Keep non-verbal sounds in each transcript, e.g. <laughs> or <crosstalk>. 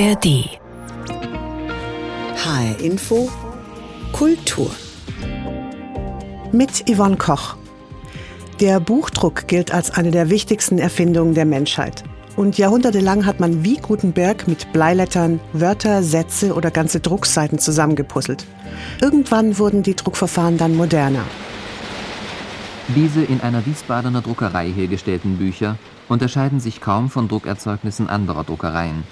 ARD. HR Info Kultur. Mit Yvonne Koch. Der Buchdruck gilt als eine der wichtigsten Erfindungen der Menschheit. Und jahrhundertelang hat man wie Gutenberg mit Bleilettern Wörter, Sätze oder ganze Druckseiten zusammengepuzzelt. Irgendwann wurden die Druckverfahren dann moderner. Diese in einer Wiesbadener Druckerei hergestellten Bücher unterscheiden sich kaum von Druckerzeugnissen anderer Druckereien.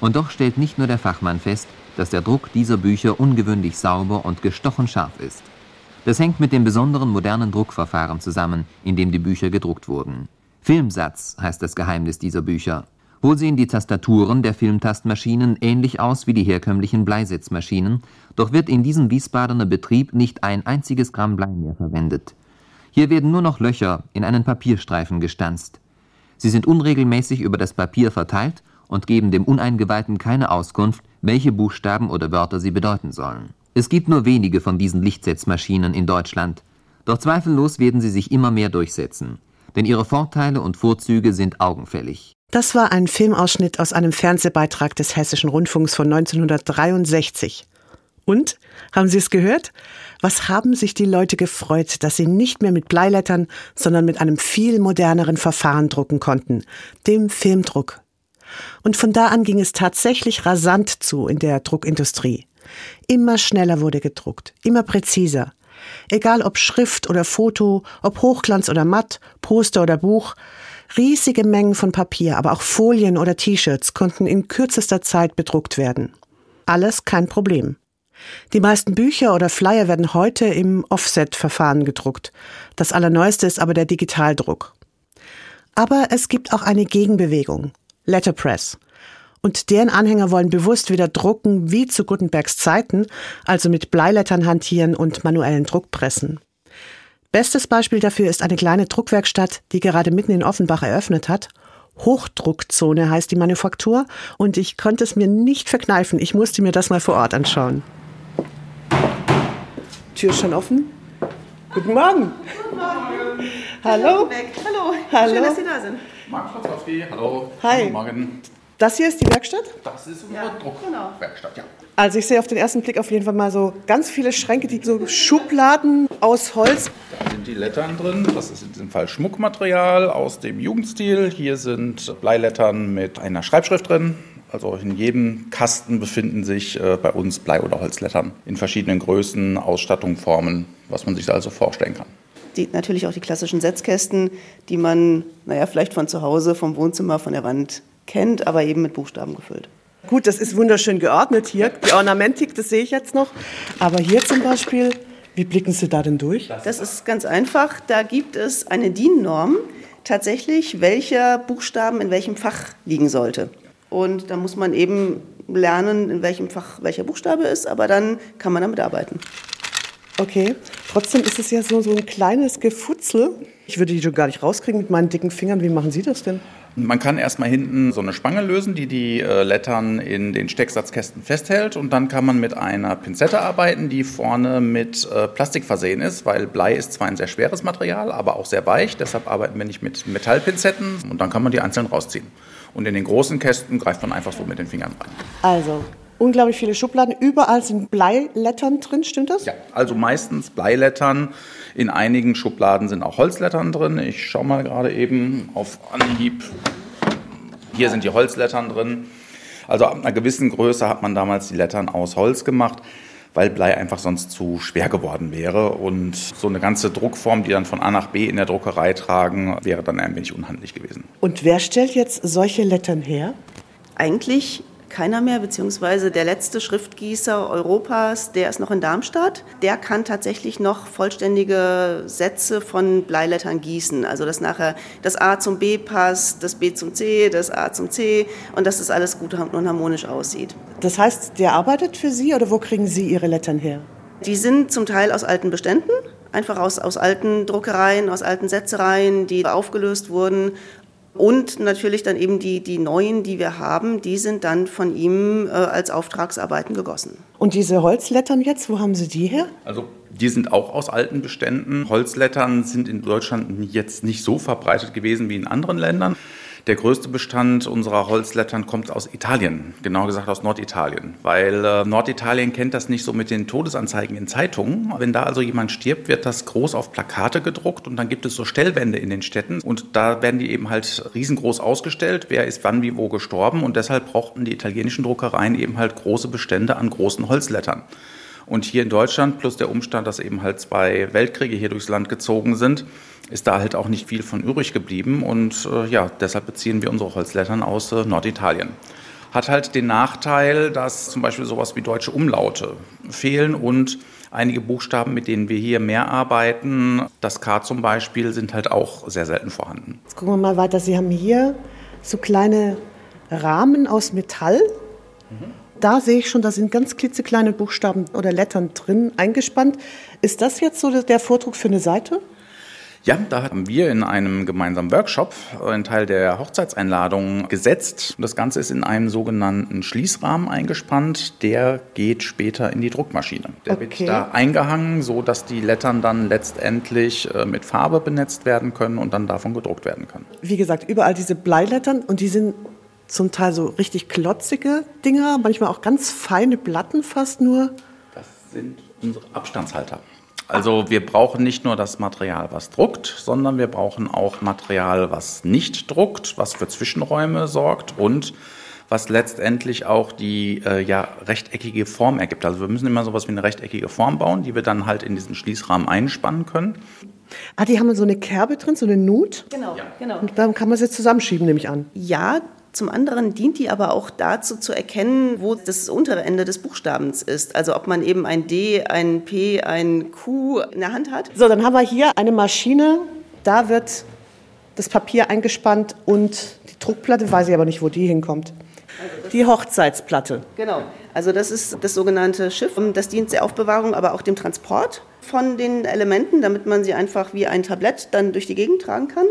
Und doch stellt nicht nur der Fachmann fest, dass der Druck dieser Bücher ungewöhnlich sauber und gestochen scharf ist. Das hängt mit dem besonderen modernen Druckverfahren zusammen, in dem die Bücher gedruckt wurden. Filmsatz heißt das Geheimnis dieser Bücher. Wohl sehen die Tastaturen der Filmtastmaschinen ähnlich aus wie die herkömmlichen Bleisetzmaschinen, doch wird in diesem Wiesbadener Betrieb nicht ein einziges Gramm Blei mehr verwendet. Hier werden nur noch Löcher in einen Papierstreifen gestanzt. Sie sind unregelmäßig über das Papier verteilt und geben dem Uneingeweihten keine Auskunft, welche Buchstaben oder Wörter sie bedeuten sollen. Es gibt nur wenige von diesen Lichtsetzmaschinen in Deutschland, doch zweifellos werden sie sich immer mehr durchsetzen denn ihre Vorteile und Vorzüge sind augenfällig. Das war ein Filmausschnitt aus einem Fernsehbeitrag des Hessischen Rundfunks von 1963. Und, haben Sie es gehört? Was haben sich die Leute gefreut, dass sie nicht mehr mit Bleilettern, sondern mit einem viel moderneren Verfahren drucken konnten, dem Filmdruck. Und von da an ging es tatsächlich rasant zu in der Druckindustrie. Immer schneller wurde gedruckt, immer präziser. Egal ob Schrift oder Foto, ob Hochglanz oder Matt, Poster oder Buch, riesige Mengen von Papier, aber auch Folien oder T-Shirts konnten in kürzester Zeit bedruckt werden. Alles kein Problem. Die meisten Bücher oder Flyer werden heute im Offset-Verfahren gedruckt. Das allerneueste ist aber der Digitaldruck. Aber es gibt auch eine Gegenbewegung. Letterpress. Und deren Anhänger wollen bewusst wieder drucken wie zu Gutenbergs Zeiten, also mit Bleilettern hantieren und manuellen Druckpressen. Bestes Beispiel dafür ist eine kleine Druckwerkstatt, die gerade mitten in Offenbach eröffnet hat. Hochdruckzone heißt die Manufaktur und ich konnte es mir nicht verkneifen. Ich musste mir das mal vor Ort anschauen. Tür ist schon offen. Guten Morgen. Guten Morgen. Hallo. Hallo. Hallo. Schön, dass Sie da sind. Marc Schwarzowski, hallo. Hi. Guten Morgen. Das hier ist die Werkstatt? Das ist unsere Ja, genau. Druckwerkstatt, ja. Also ich sehe auf den ersten Blick auf jeden Fall mal so ganz viele Schränke, die so Schubladen aus Holz. Da sind die Lettern drin. Das ist in diesem Fall Schmuckmaterial aus dem Jugendstil. Hier sind Bleilettern mit einer Schreibschrift drin. Also in jedem Kasten befinden sich äh, bei uns Blei- oder Holzlettern in verschiedenen Größen, Ausstattung, Formen, was man sich also vorstellen kann. Die, natürlich auch die klassischen Setzkästen, die man, naja, vielleicht von zu Hause, vom Wohnzimmer, von der Wand kennt, aber eben mit Buchstaben gefüllt. Gut, das ist wunderschön geordnet hier. Die Ornamentik, das sehe ich jetzt noch. Aber hier zum Beispiel, wie blicken Sie da denn durch? Das ist ganz einfach. Da gibt es eine DIN-Norm, tatsächlich, welcher Buchstaben in welchem Fach liegen sollte. Und da muss man eben lernen, in welchem Fach welcher Buchstabe ist, aber dann kann man damit arbeiten. Okay, trotzdem ist es ja so, so ein kleines Gefutzel. Ich würde die schon gar nicht rauskriegen mit meinen dicken Fingern. Wie machen Sie das denn? Man kann erstmal hinten so eine Spange lösen, die die äh, Lettern in den Stecksatzkästen festhält. Und dann kann man mit einer Pinzette arbeiten, die vorne mit äh, Plastik versehen ist, weil Blei ist zwar ein sehr schweres Material, aber auch sehr weich. Deshalb arbeiten wir nicht mit Metallpinzetten. Und dann kann man die einzeln rausziehen. Und in den großen Kästen greift man einfach so mit den Fingern rein. Also, unglaublich viele Schubladen. Überall sind Bleilettern drin, stimmt das? Ja, also meistens Bleilettern. In einigen Schubladen sind auch Holzlettern drin. Ich schaue mal gerade eben auf Anhieb. Hier sind die Holzlettern drin. Also ab einer gewissen Größe hat man damals die Lettern aus Holz gemacht, weil Blei einfach sonst zu schwer geworden wäre. Und so eine ganze Druckform, die dann von A nach B in der Druckerei tragen, wäre dann ein wenig unhandlich gewesen. Und wer stellt jetzt solche Lettern her? Eigentlich keiner mehr, beziehungsweise der letzte Schriftgießer Europas, der ist noch in Darmstadt. Der kann tatsächlich noch vollständige Sätze von Bleilettern gießen. Also dass nachher das A zum B passt, das B zum C, das A zum C und dass das alles gut und harmonisch aussieht. Das heißt, der arbeitet für Sie oder wo kriegen Sie Ihre Lettern her? Die sind zum Teil aus alten Beständen, einfach aus, aus alten Druckereien, aus alten Setzereien, die aufgelöst wurden. Und natürlich dann eben die, die neuen, die wir haben, die sind dann von ihm äh, als Auftragsarbeiten gegossen. Und diese Holzlettern jetzt, wo haben Sie die her? Also die sind auch aus alten Beständen. Holzlettern sind in Deutschland jetzt nicht so verbreitet gewesen wie in anderen Ländern. Der größte Bestand unserer Holzlettern kommt aus Italien, genau gesagt aus Norditalien, weil äh, Norditalien kennt das nicht so mit den Todesanzeigen in Zeitungen. Wenn da also jemand stirbt, wird das groß auf Plakate gedruckt und dann gibt es so Stellwände in den Städten und da werden die eben halt riesengroß ausgestellt, wer ist wann wie wo gestorben und deshalb brauchten die italienischen Druckereien eben halt große Bestände an großen Holzlettern. Und hier in Deutschland, plus der Umstand, dass eben halt zwei Weltkriege hier durchs Land gezogen sind, ist da halt auch nicht viel von übrig geblieben. Und äh, ja, deshalb beziehen wir unsere Holzlettern aus äh, Norditalien. Hat halt den Nachteil, dass zum Beispiel sowas wie deutsche Umlaute fehlen und einige Buchstaben, mit denen wir hier mehr arbeiten, das K zum Beispiel, sind halt auch sehr selten vorhanden. Jetzt gucken wir mal weiter. Sie haben hier so kleine Rahmen aus Metall. Mhm da sehe ich schon, da sind ganz klitzekleine Buchstaben oder Lettern drin eingespannt. Ist das jetzt so der Vordruck für eine Seite? Ja, da haben wir in einem gemeinsamen Workshop einen Teil der Hochzeitseinladung gesetzt. Das Ganze ist in einem sogenannten Schließrahmen eingespannt. Der geht später in die Druckmaschine. Der okay. wird da eingehangen, so dass die Lettern dann letztendlich äh, mit Farbe benetzt werden können und dann davon gedruckt werden können. Wie gesagt, überall diese Bleilettern und die sind zum Teil so richtig klotzige Dinger, manchmal auch ganz feine Platten fast nur. Das sind unsere Abstandshalter. Also wir brauchen nicht nur das Material, was druckt, sondern wir brauchen auch Material, was nicht druckt, was für Zwischenräume sorgt und was letztendlich auch die äh, ja, rechteckige Form ergibt. Also wir müssen immer sowas wie eine rechteckige Form bauen, die wir dann halt in diesen Schließrahmen einspannen können. Ah, die haben so eine Kerbe drin, so eine Nut? Genau, ja. genau. Und dann kann man sie zusammenschieben, nehme ich an. Ja, zum anderen dient die aber auch dazu zu erkennen, wo das untere Ende des Buchstabens ist. Also ob man eben ein D, ein P, ein Q in der Hand hat. So, dann haben wir hier eine Maschine. Da wird das Papier eingespannt und die Druckplatte, weiß ich aber nicht, wo die hinkommt. Die Hochzeitsplatte. Genau. Also das ist das sogenannte Schiff. Das dient der Aufbewahrung, aber auch dem Transport von den Elementen, damit man sie einfach wie ein Tablett dann durch die Gegend tragen kann.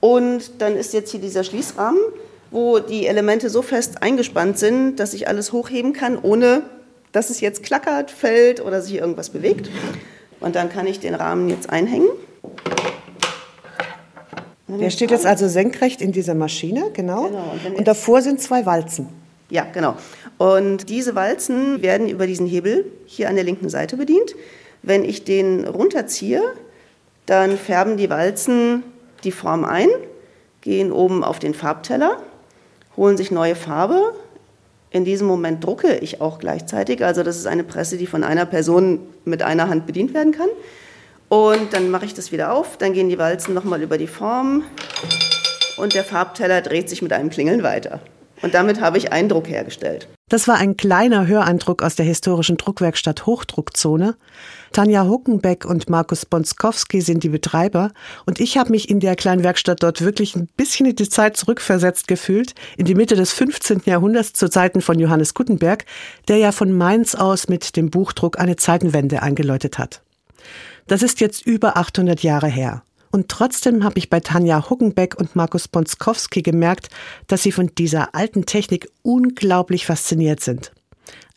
Und dann ist jetzt hier dieser Schließrahmen wo die Elemente so fest eingespannt sind, dass ich alles hochheben kann, ohne dass es jetzt klackert, fällt oder sich irgendwas bewegt. Und dann kann ich den Rahmen jetzt einhängen. Der steht jetzt also senkrecht in dieser Maschine, genau. genau. Und, und davor sind zwei Walzen. Ja, genau. Und diese Walzen werden über diesen Hebel hier an der linken Seite bedient. Wenn ich den runterziehe, dann färben die Walzen die Form ein, gehen oben auf den Farbteller holen sich neue Farbe. In diesem Moment drucke ich auch gleichzeitig. Also das ist eine Presse, die von einer Person mit einer Hand bedient werden kann. Und dann mache ich das wieder auf. Dann gehen die Walzen nochmal über die Form. Und der Farbteller dreht sich mit einem Klingeln weiter. Und damit habe ich Eindruck hergestellt. Das war ein kleiner Höreindruck aus der historischen Druckwerkstatt Hochdruckzone. Tanja Huckenbeck und Markus Bonskowski sind die Betreiber und ich habe mich in der kleinen Werkstatt dort wirklich ein bisschen in die Zeit zurückversetzt gefühlt, in die Mitte des 15. Jahrhunderts zu Zeiten von Johannes Gutenberg, der ja von Mainz aus mit dem Buchdruck eine Zeitenwende eingeläutet hat. Das ist jetzt über 800 Jahre her. Und trotzdem habe ich bei Tanja Huggenbeck und Markus Bonskowski gemerkt, dass sie von dieser alten Technik unglaublich fasziniert sind.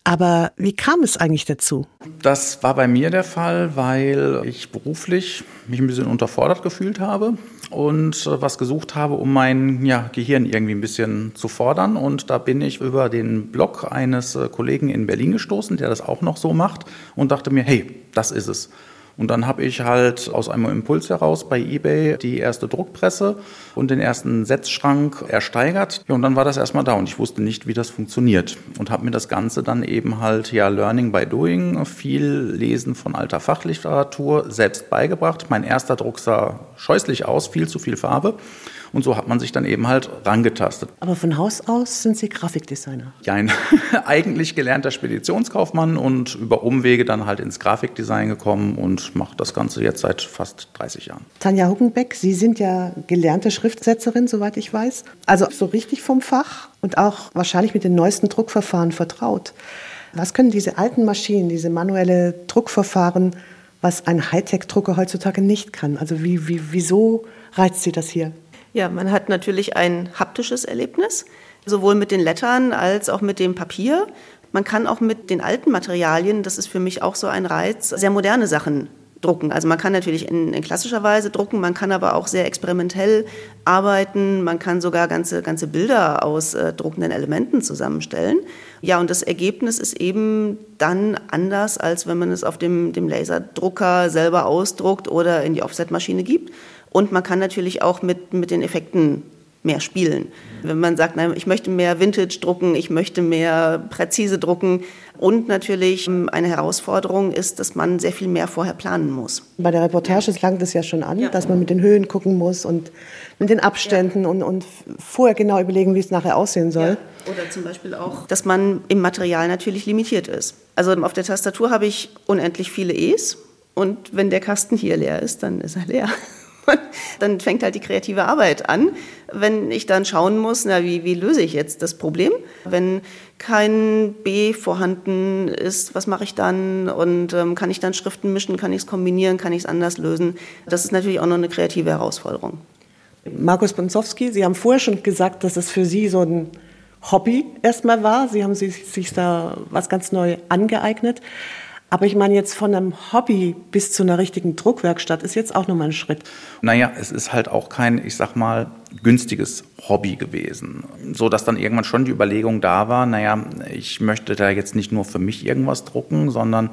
Aber wie kam es eigentlich dazu? Das war bei mir der Fall, weil ich beruflich mich ein bisschen unterfordert gefühlt habe und äh, was gesucht habe, um mein ja, Gehirn irgendwie ein bisschen zu fordern. Und da bin ich über den Blog eines äh, Kollegen in Berlin gestoßen, der das auch noch so macht und dachte mir, hey, das ist es. Und dann habe ich halt aus einem Impuls heraus bei eBay die erste Druckpresse und den ersten Setzschrank ersteigert. Ja, und dann war das erstmal da und ich wusste nicht, wie das funktioniert. Und habe mir das Ganze dann eben halt ja Learning by Doing, viel Lesen von alter Fachliteratur selbst beigebracht. Mein erster Druck sah scheußlich aus, viel zu viel Farbe. Und so hat man sich dann eben halt rangetastet. Aber von Haus aus sind Sie Grafikdesigner? Ja, ein <laughs> eigentlich gelernter Speditionskaufmann und über Umwege dann halt ins Grafikdesign gekommen und mache das Ganze jetzt seit fast 30 Jahren. Tanja Huckenbeck, Sie sind ja gelernte Schriftsetzerin, soweit ich weiß. Also so richtig vom Fach und auch wahrscheinlich mit den neuesten Druckverfahren vertraut. Was können diese alten Maschinen, diese manuelle Druckverfahren, was ein Hightech-Drucker heutzutage nicht kann? Also wie, wie, wieso reizt Sie das hier? Ja, man hat natürlich ein haptisches Erlebnis, sowohl mit den Lettern als auch mit dem Papier. Man kann auch mit den alten Materialien, das ist für mich auch so ein Reiz, sehr moderne Sachen drucken. Also man kann natürlich in, in, klassischer Weise drucken, man kann aber auch sehr experimentell arbeiten, man kann sogar ganze, ganze Bilder aus äh, druckenden Elementen zusammenstellen. Ja, und das Ergebnis ist eben dann anders, als wenn man es auf dem, dem Laserdrucker selber ausdruckt oder in die Offsetmaschine gibt. Und man kann natürlich auch mit, mit den Effekten mehr spielen. Wenn man sagt, nein, ich möchte mehr Vintage drucken, ich möchte mehr präzise drucken. Und natürlich ähm, eine Herausforderung ist, dass man sehr viel mehr vorher planen muss. Bei der Reportage langt es ja schon an, ja. dass man mit den Höhen gucken muss und mit den Abständen ja. und, und vorher genau überlegen, wie es nachher aussehen soll. Ja. Oder zum Beispiel auch, dass man im Material natürlich limitiert ist. Also auf der Tastatur habe ich unendlich viele E's und wenn der Kasten hier leer ist, dann ist er leer. <laughs> dann fängt halt die kreative Arbeit an, wenn ich dann schauen muss, na, wie, wie löse ich jetzt das Problem? Wenn kein B vorhanden ist, was mache ich dann? Und ähm, kann ich dann Schriften mischen? Kann ich es kombinieren? Kann ich es anders lösen? Das ist natürlich auch noch eine kreative Herausforderung. Markus Bonzowski, Sie haben vorher schon gesagt, dass es für Sie so ein Hobby erstmal war. Sie haben sich da was ganz neu angeeignet. Aber ich meine, jetzt von einem Hobby bis zu einer richtigen Druckwerkstatt ist jetzt auch nochmal ein Schritt. Naja, es ist halt auch kein, ich sag mal, günstiges Hobby gewesen. So dass dann irgendwann schon die Überlegung da war, naja, ich möchte da jetzt nicht nur für mich irgendwas drucken, sondern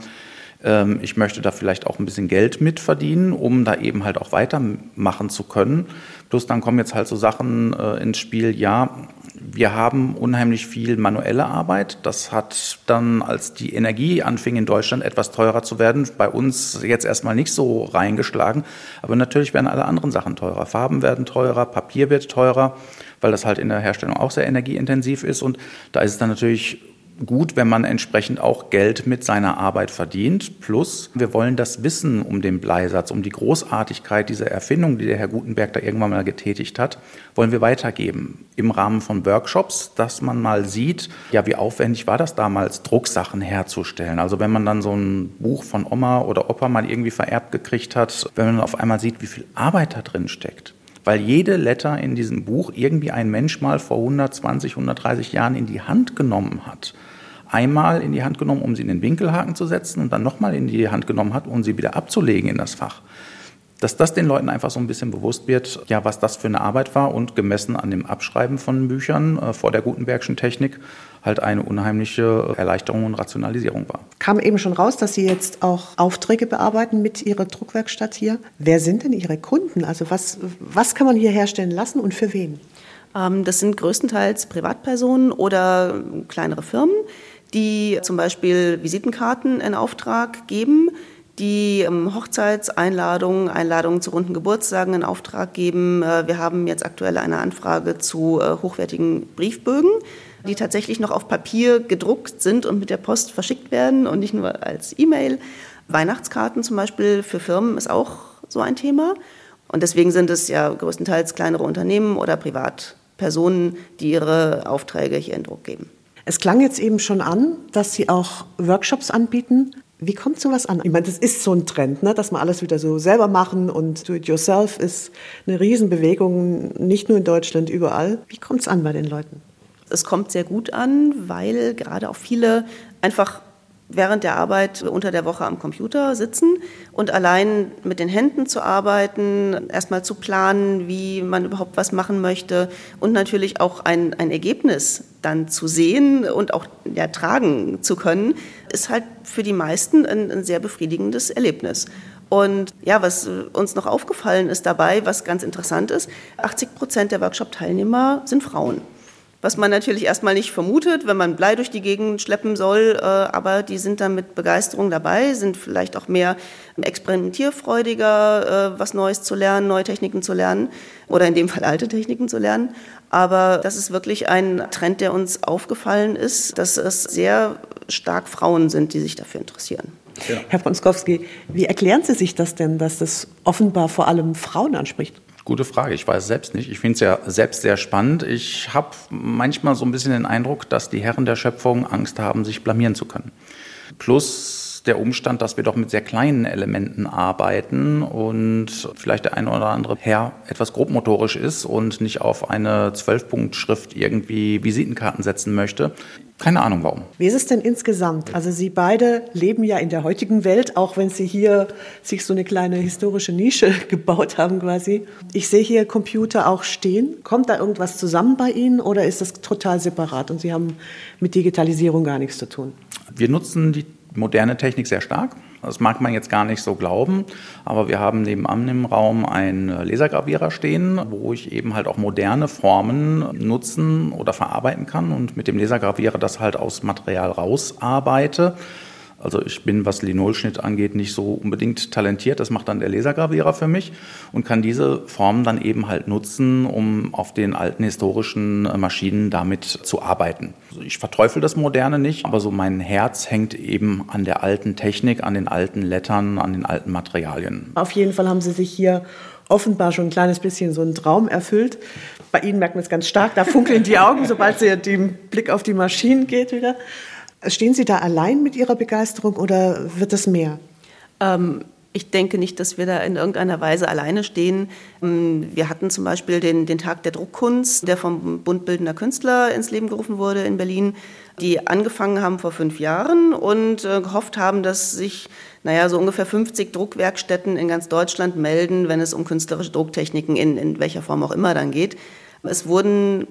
ähm, ich möchte da vielleicht auch ein bisschen Geld mitverdienen, um da eben halt auch weitermachen zu können. Plus dann kommen jetzt halt so Sachen äh, ins Spiel, ja, wir haben unheimlich viel manuelle Arbeit. Das hat dann, als die Energie anfing in Deutschland etwas teurer zu werden, bei uns jetzt erstmal nicht so reingeschlagen. Aber natürlich werden alle anderen Sachen teurer. Farben werden teurer, Papier wird teurer, weil das halt in der Herstellung auch sehr energieintensiv ist. Und da ist es dann natürlich gut, wenn man entsprechend auch Geld mit seiner Arbeit verdient. Plus, wir wollen das Wissen um den Bleisatz, um die Großartigkeit dieser Erfindung, die der Herr Gutenberg da irgendwann mal getätigt hat, wollen wir weitergeben. Im Rahmen von Workshops, dass man mal sieht, ja, wie aufwendig war das damals, Drucksachen herzustellen. Also wenn man dann so ein Buch von Oma oder Opa mal irgendwie vererbt gekriegt hat, wenn man auf einmal sieht, wie viel Arbeit da drin steckt weil jede Letter in diesem Buch irgendwie ein Mensch mal vor 120, 130 Jahren in die Hand genommen hat einmal in die Hand genommen, um sie in den Winkelhaken zu setzen und dann nochmal in die Hand genommen hat, um sie wieder abzulegen in das Fach. Dass das den Leuten einfach so ein bisschen bewusst wird, ja, was das für eine Arbeit war und gemessen an dem Abschreiben von Büchern äh, vor der Gutenbergschen Technik halt eine unheimliche Erleichterung und Rationalisierung war. Kam eben schon raus, dass Sie jetzt auch Aufträge bearbeiten mit Ihrer Druckwerkstatt hier. Wer sind denn Ihre Kunden? Also was, was kann man hier herstellen lassen und für wen? Ähm, das sind größtenteils Privatpersonen oder kleinere Firmen die zum Beispiel Visitenkarten in Auftrag geben, die ähm, Hochzeitseinladungen, Einladungen zu runden Geburtstagen in Auftrag geben. Äh, wir haben jetzt aktuell eine Anfrage zu äh, hochwertigen Briefbögen, die tatsächlich noch auf Papier gedruckt sind und mit der Post verschickt werden und nicht nur als E-Mail. Weihnachtskarten zum Beispiel für Firmen ist auch so ein Thema. Und deswegen sind es ja größtenteils kleinere Unternehmen oder Privatpersonen, die ihre Aufträge hier in Druck geben. Es klang jetzt eben schon an, dass Sie auch Workshops anbieten. Wie kommt sowas an? Ich meine, das ist so ein Trend, ne? dass man alles wieder so selber machen und Do-it-yourself ist eine Riesenbewegung, nicht nur in Deutschland, überall. Wie kommt es an bei den Leuten? Es kommt sehr gut an, weil gerade auch viele einfach während der Arbeit unter der Woche am Computer sitzen und allein mit den Händen zu arbeiten, erstmal zu planen, wie man überhaupt was machen möchte und natürlich auch ein, ein Ergebnis dann zu sehen und auch ja, tragen zu können, ist halt für die meisten ein, ein sehr befriedigendes Erlebnis. Und ja, was uns noch aufgefallen ist dabei, was ganz interessant ist, 80 Prozent der Workshop-Teilnehmer sind Frauen was man natürlich erstmal nicht vermutet, wenn man Blei durch die Gegend schleppen soll, äh, aber die sind dann mit Begeisterung dabei, sind vielleicht auch mehr experimentierfreudiger, äh, was Neues zu lernen, neue Techniken zu lernen oder in dem Fall alte Techniken zu lernen. Aber das ist wirklich ein Trend, der uns aufgefallen ist, dass es sehr stark Frauen sind, die sich dafür interessieren. Ja. Herr Ponskowski, wie erklären Sie sich das denn, dass das offenbar vor allem Frauen anspricht? Gute Frage. Ich weiß es selbst nicht. Ich finde es ja selbst sehr spannend. Ich habe manchmal so ein bisschen den Eindruck, dass die Herren der Schöpfung Angst haben, sich blamieren zu können. Plus der Umstand, dass wir doch mit sehr kleinen Elementen arbeiten und vielleicht der eine oder andere Herr etwas grobmotorisch ist und nicht auf eine Zwölfpunktschrift irgendwie Visitenkarten setzen möchte. Keine Ahnung warum. Wie ist es denn insgesamt? Also Sie beide leben ja in der heutigen Welt, auch wenn Sie hier sich so eine kleine historische Nische <laughs> gebaut haben quasi. Ich sehe hier Computer auch stehen. Kommt da irgendwas zusammen bei Ihnen oder ist das total separat und Sie haben mit Digitalisierung gar nichts zu tun? Wir nutzen die moderne Technik sehr stark. Das mag man jetzt gar nicht so glauben, aber wir haben nebenan im Raum einen Lasergravierer stehen, wo ich eben halt auch moderne Formen nutzen oder verarbeiten kann und mit dem Lasergravierer das halt aus Material rausarbeite. Also ich bin, was Linolschnitt angeht, nicht so unbedingt talentiert. Das macht dann der Lasergravierer für mich und kann diese Formen dann eben halt nutzen, um auf den alten historischen Maschinen damit zu arbeiten. Also ich verteufel das Moderne nicht, aber so mein Herz hängt eben an der alten Technik, an den alten Lettern, an den alten Materialien. Auf jeden Fall haben Sie sich hier offenbar schon ein kleines bisschen so einen Traum erfüllt. Bei Ihnen merkt man es ganz stark, da funkeln die Augen, sobald Sie den Blick auf die Maschinen geht wieder. Stehen Sie da allein mit Ihrer Begeisterung oder wird es mehr? Ähm, ich denke nicht, dass wir da in irgendeiner Weise alleine stehen. Ähm, wir hatten zum Beispiel den, den Tag der Druckkunst, der vom Bund Bildender Künstler ins Leben gerufen wurde in Berlin, die angefangen haben vor fünf Jahren und äh, gehofft haben, dass sich naja, so ungefähr 50 Druckwerkstätten in ganz Deutschland melden, wenn es um künstlerische Drucktechniken in, in welcher Form auch immer dann geht. Es wurden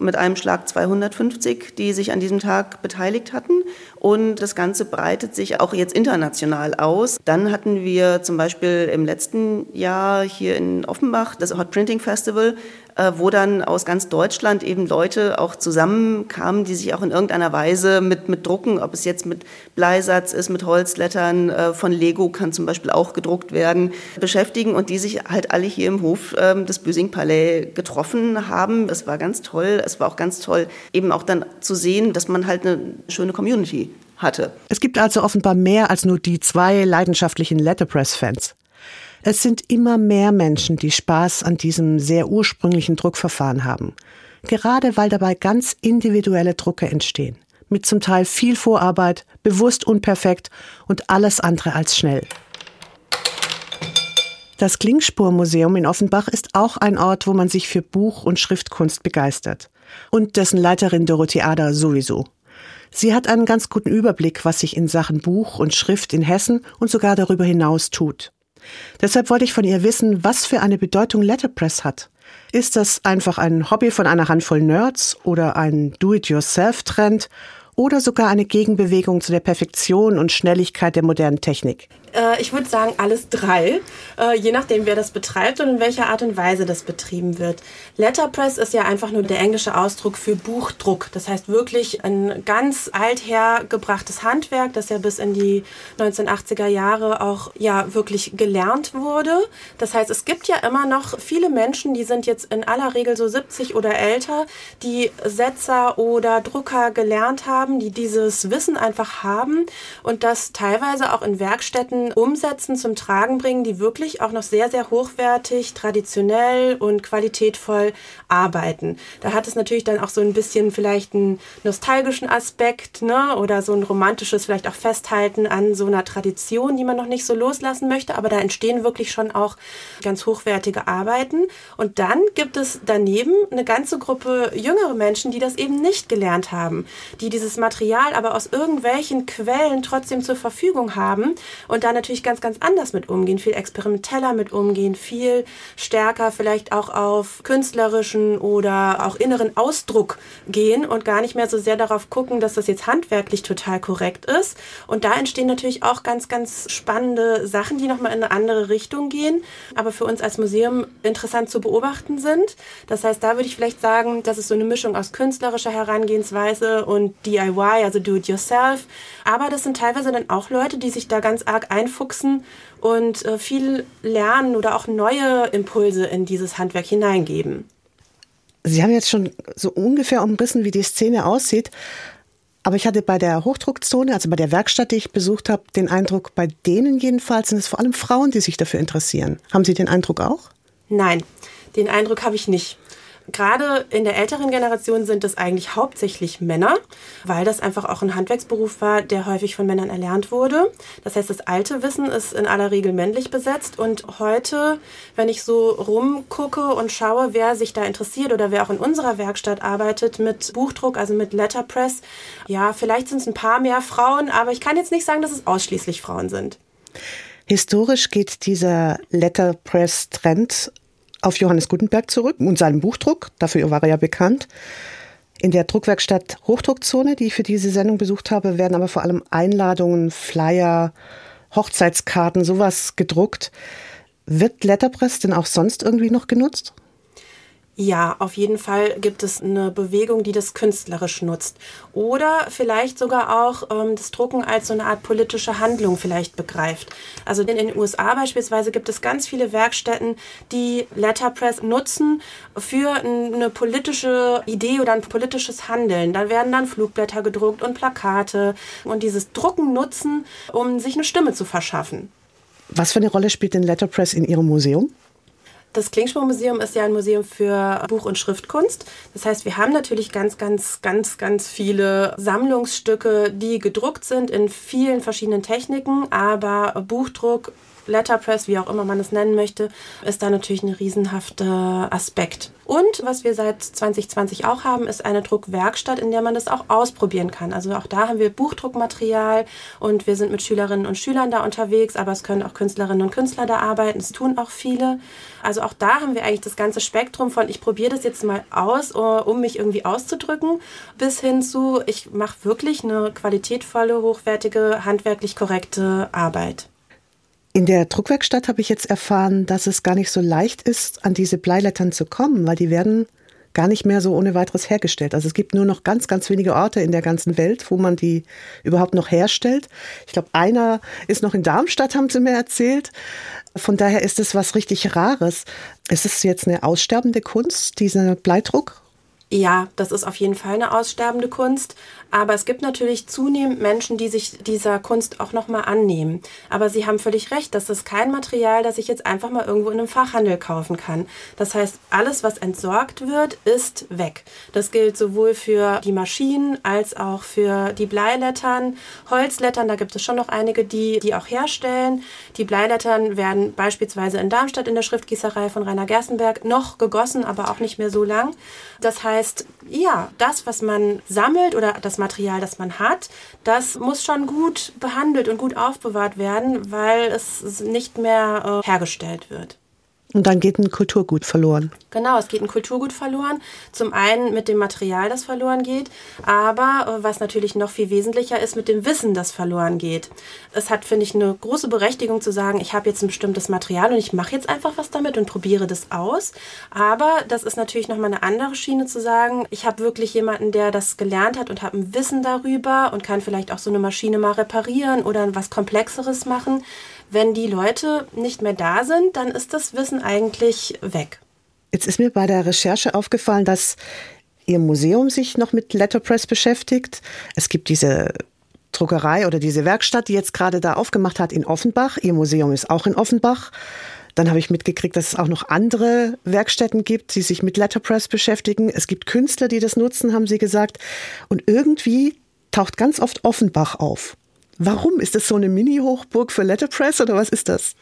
mit einem Schlag 250, die sich an diesem Tag beteiligt hatten. Und das Ganze breitet sich auch jetzt international aus. Dann hatten wir zum Beispiel im letzten Jahr hier in Offenbach das Hot Printing Festival, wo dann aus ganz Deutschland eben Leute auch zusammenkamen, die sich auch in irgendeiner Weise mit, mit Drucken, ob es jetzt mit Bleisatz ist, mit Holzlettern, äh, von Lego kann zum Beispiel auch gedruckt werden, beschäftigen und die sich halt alle hier im Hof ähm, des Büsing Palais getroffen haben. Das war ganz toll. Es war auch ganz toll, eben auch dann zu sehen, dass man halt eine schöne Community hatte. Es gibt also offenbar mehr als nur die zwei leidenschaftlichen Letterpress-Fans. Es sind immer mehr Menschen, die Spaß an diesem sehr ursprünglichen Druckverfahren haben. Gerade weil dabei ganz individuelle Drucke entstehen. Mit zum Teil viel Vorarbeit, bewusst unperfekt und alles andere als schnell. Das Klingspurmuseum in Offenbach ist auch ein Ort, wo man sich für Buch- und Schriftkunst begeistert. Und dessen Leiterin Dorothee Ader sowieso. Sie hat einen ganz guten Überblick, was sich in Sachen Buch und Schrift in Hessen und sogar darüber hinaus tut. Deshalb wollte ich von ihr wissen, was für eine Bedeutung Letterpress hat. Ist das einfach ein Hobby von einer Handvoll Nerds oder ein Do-it-yourself-Trend oder sogar eine Gegenbewegung zu der Perfektion und Schnelligkeit der modernen Technik? Äh, ich würde sagen, alles drei, äh, je nachdem, wer das betreibt und in welcher Art und Weise das betrieben wird. Letterpress ist ja einfach nur der englische Ausdruck für Buchdruck. Das heißt wirklich ein ganz althergebrachtes Handwerk, das ja bis in die 1980er Jahre auch ja wirklich gelernt wurde. Das heißt, es gibt ja immer noch viele Menschen, die sind jetzt in aller Regel so 70 oder älter, die Setzer oder Drucker gelernt haben, die dieses Wissen einfach haben und das teilweise auch in Werkstätten umsetzen, zum Tragen bringen, die wirklich auch noch sehr, sehr hochwertig, traditionell und qualitätvoll arbeiten. Da hat es natürlich dann auch so ein bisschen vielleicht einen nostalgischen Aspekt ne? oder so ein romantisches vielleicht auch Festhalten an so einer Tradition, die man noch nicht so loslassen möchte, aber da entstehen wirklich schon auch ganz hochwertige Arbeiten. Und dann gibt es daneben eine ganze Gruppe jüngere Menschen, die das eben nicht gelernt haben, die dieses Material aber aus irgendwelchen Quellen trotzdem zur Verfügung haben und da natürlich ganz, ganz anders mit umgehen, viel experimenteller mit umgehen, viel stärker vielleicht auch auf künstlerischen oder auch inneren Ausdruck gehen und gar nicht mehr so sehr darauf gucken, dass das jetzt handwerklich total korrekt ist. Und da entstehen natürlich auch ganz, ganz spannende Sachen, die nochmal in eine andere Richtung gehen, aber für uns als Museum interessant zu beobachten sind. Das heißt, da würde ich vielleicht sagen, das ist so eine Mischung aus künstlerischer Herangehensweise und DIY, also Do It Yourself. Aber das sind teilweise dann auch Leute, die sich da ganz arg einfuchsen und äh, viel lernen oder auch neue Impulse in dieses Handwerk hineingeben. Sie haben jetzt schon so ungefähr umrissen, wie die Szene aussieht. Aber ich hatte bei der Hochdruckzone, also bei der Werkstatt, die ich besucht habe, den Eindruck, bei denen jedenfalls sind es vor allem Frauen, die sich dafür interessieren. Haben Sie den Eindruck auch? Nein, den Eindruck habe ich nicht. Gerade in der älteren Generation sind es eigentlich hauptsächlich Männer, weil das einfach auch ein Handwerksberuf war, der häufig von Männern erlernt wurde. Das heißt, das alte Wissen ist in aller Regel männlich besetzt. Und heute, wenn ich so rumgucke und schaue, wer sich da interessiert oder wer auch in unserer Werkstatt arbeitet mit Buchdruck, also mit Letterpress, ja, vielleicht sind es ein paar mehr Frauen, aber ich kann jetzt nicht sagen, dass es ausschließlich Frauen sind. Historisch geht dieser Letterpress-Trend auf Johannes Gutenberg zurück und seinen Buchdruck. Dafür war er ja bekannt. In der Druckwerkstatt Hochdruckzone, die ich für diese Sendung besucht habe, werden aber vor allem Einladungen, Flyer, Hochzeitskarten, sowas gedruckt. Wird Letterpress denn auch sonst irgendwie noch genutzt? Ja, auf jeden Fall gibt es eine Bewegung, die das künstlerisch nutzt. Oder vielleicht sogar auch ähm, das Drucken als so eine Art politische Handlung vielleicht begreift. Also in den USA beispielsweise gibt es ganz viele Werkstätten, die Letterpress nutzen für eine politische Idee oder ein politisches Handeln. Da werden dann Flugblätter gedruckt und Plakate und dieses Drucken nutzen, um sich eine Stimme zu verschaffen. Was für eine Rolle spielt denn Letterpress in Ihrem Museum? Das Klingspruch-Museum ist ja ein Museum für Buch- und Schriftkunst. Das heißt, wir haben natürlich ganz, ganz, ganz, ganz viele Sammlungsstücke, die gedruckt sind in vielen verschiedenen Techniken, aber Buchdruck Letterpress, wie auch immer man es nennen möchte, ist da natürlich ein riesenhafter Aspekt. Und was wir seit 2020 auch haben, ist eine Druckwerkstatt, in der man das auch ausprobieren kann. Also auch da haben wir Buchdruckmaterial und wir sind mit Schülerinnen und Schülern da unterwegs, aber es können auch Künstlerinnen und Künstler da arbeiten. Es tun auch viele. Also auch da haben wir eigentlich das ganze Spektrum von, ich probiere das jetzt mal aus, um mich irgendwie auszudrücken, bis hin zu, ich mache wirklich eine qualitätvolle, hochwertige, handwerklich korrekte Arbeit. In der Druckwerkstatt habe ich jetzt erfahren, dass es gar nicht so leicht ist, an diese Bleilettern zu kommen, weil die werden gar nicht mehr so ohne weiteres hergestellt. Also es gibt nur noch ganz, ganz wenige Orte in der ganzen Welt, wo man die überhaupt noch herstellt. Ich glaube, einer ist noch in Darmstadt, haben sie mir erzählt. Von daher ist es was richtig Rares. Ist es jetzt eine aussterbende Kunst, dieser Bleidruck? Ja, das ist auf jeden Fall eine aussterbende Kunst. Aber es gibt natürlich zunehmend Menschen, die sich dieser Kunst auch nochmal annehmen. Aber Sie haben völlig recht, das ist kein Material, das ich jetzt einfach mal irgendwo in einem Fachhandel kaufen kann. Das heißt, alles, was entsorgt wird, ist weg. Das gilt sowohl für die Maschinen als auch für die Bleilettern. Holzlettern, da gibt es schon noch einige, die die auch herstellen. Die Bleilettern werden beispielsweise in Darmstadt in der Schriftgießerei von Rainer Gerstenberg noch gegossen, aber auch nicht mehr so lang. Das heißt, ja, das, was man sammelt oder das Material, das man hat, das muss schon gut behandelt und gut aufbewahrt werden, weil es nicht mehr äh, hergestellt wird. Und dann geht ein Kulturgut verloren. Genau, es geht ein Kulturgut verloren. Zum einen mit dem Material, das verloren geht, aber äh, was natürlich noch viel wesentlicher ist, mit dem Wissen, das verloren geht. Es hat, finde ich, eine große Berechtigung zu sagen, ich habe jetzt ein bestimmtes Material und ich mache jetzt einfach was damit und probiere das aus. Aber das ist natürlich nochmal eine andere Schiene zu sagen, ich habe wirklich jemanden, der das gelernt hat und habe ein Wissen darüber und kann vielleicht auch so eine Maschine mal reparieren oder was Komplexeres machen. Wenn die Leute nicht mehr da sind, dann ist das Wissen eigentlich weg. Jetzt ist mir bei der Recherche aufgefallen, dass Ihr Museum sich noch mit Letterpress beschäftigt. Es gibt diese Druckerei oder diese Werkstatt, die jetzt gerade da aufgemacht hat in Offenbach. Ihr Museum ist auch in Offenbach. Dann habe ich mitgekriegt, dass es auch noch andere Werkstätten gibt, die sich mit Letterpress beschäftigen. Es gibt Künstler, die das nutzen, haben sie gesagt. Und irgendwie taucht ganz oft Offenbach auf. Warum? Ist das so eine Mini-Hochburg für Letterpress oder was ist das?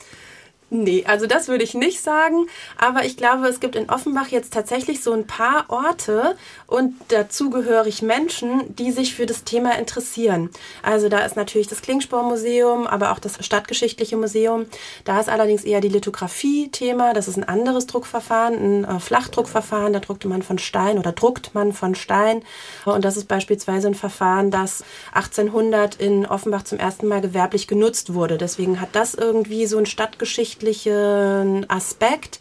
Nee, also das würde ich nicht sagen. Aber ich glaube, es gibt in Offenbach jetzt tatsächlich so ein paar Orte und dazugehörig Menschen, die sich für das Thema interessieren. Also da ist natürlich das Klingspormuseum, aber auch das Stadtgeschichtliche Museum. Da ist allerdings eher die Lithografie-Thema. Das ist ein anderes Druckverfahren, ein äh, Flachdruckverfahren. Da druckte man von Stein oder druckt man von Stein. Und das ist beispielsweise ein Verfahren, das 1800 in Offenbach zum ersten Mal gewerblich genutzt wurde. Deswegen hat das irgendwie so ein Stadtgeschichtliches wirtschaftlichen Aspekt.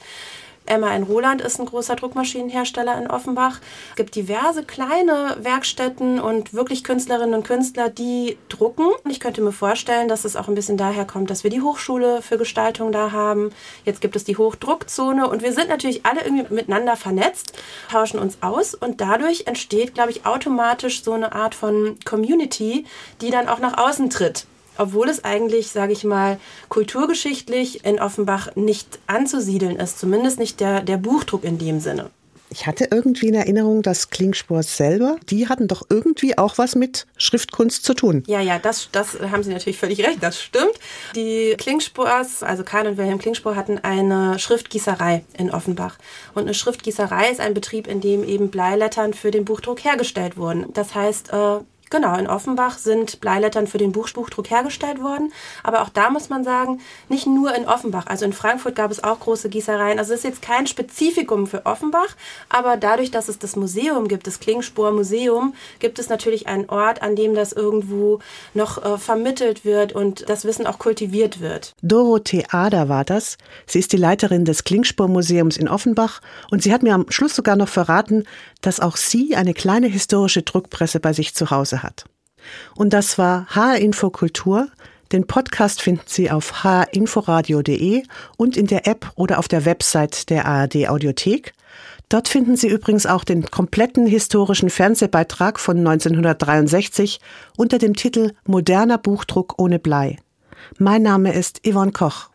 MAN Roland ist ein großer Druckmaschinenhersteller in Offenbach. Es gibt diverse kleine Werkstätten und wirklich Künstlerinnen und Künstler, die drucken. Ich könnte mir vorstellen, dass es auch ein bisschen daher kommt, dass wir die Hochschule für Gestaltung da haben. Jetzt gibt es die Hochdruckzone und wir sind natürlich alle irgendwie miteinander vernetzt, tauschen uns aus und dadurch entsteht, glaube ich, automatisch so eine Art von Community, die dann auch nach außen tritt obwohl es eigentlich, sage ich mal, kulturgeschichtlich in Offenbach nicht anzusiedeln ist, zumindest nicht der, der Buchdruck in dem Sinne. Ich hatte irgendwie in Erinnerung, dass Klingspor selber, die hatten doch irgendwie auch was mit Schriftkunst zu tun. Ja, ja, das, das haben Sie natürlich völlig recht, das stimmt. Die Klingspors, also Karl und Wilhelm Klingspor, hatten eine Schriftgießerei in Offenbach. Und eine Schriftgießerei ist ein Betrieb, in dem eben Bleilettern für den Buchdruck hergestellt wurden. Das heißt, äh, Genau, in Offenbach sind Bleilettern für den Buchbuchdruck hergestellt worden. Aber auch da muss man sagen, nicht nur in Offenbach. Also in Frankfurt gab es auch große Gießereien. Also es ist jetzt kein Spezifikum für Offenbach. Aber dadurch, dass es das Museum gibt, das Klingspor Museum, gibt es natürlich einen Ort, an dem das irgendwo noch äh, vermittelt wird und das Wissen auch kultiviert wird. Dorothee Ader war das. Sie ist die Leiterin des Klingspor Museums in Offenbach und sie hat mir am Schluss sogar noch verraten, dass auch sie eine kleine historische Druckpresse bei sich zu Hause hat. Und das war HR Info Kultur. Den Podcast finden Sie auf hrinforadio.de und in der App oder auf der Website der ARD Audiothek. Dort finden Sie übrigens auch den kompletten historischen Fernsehbeitrag von 1963 unter dem Titel Moderner Buchdruck ohne Blei. Mein Name ist Yvonne Koch.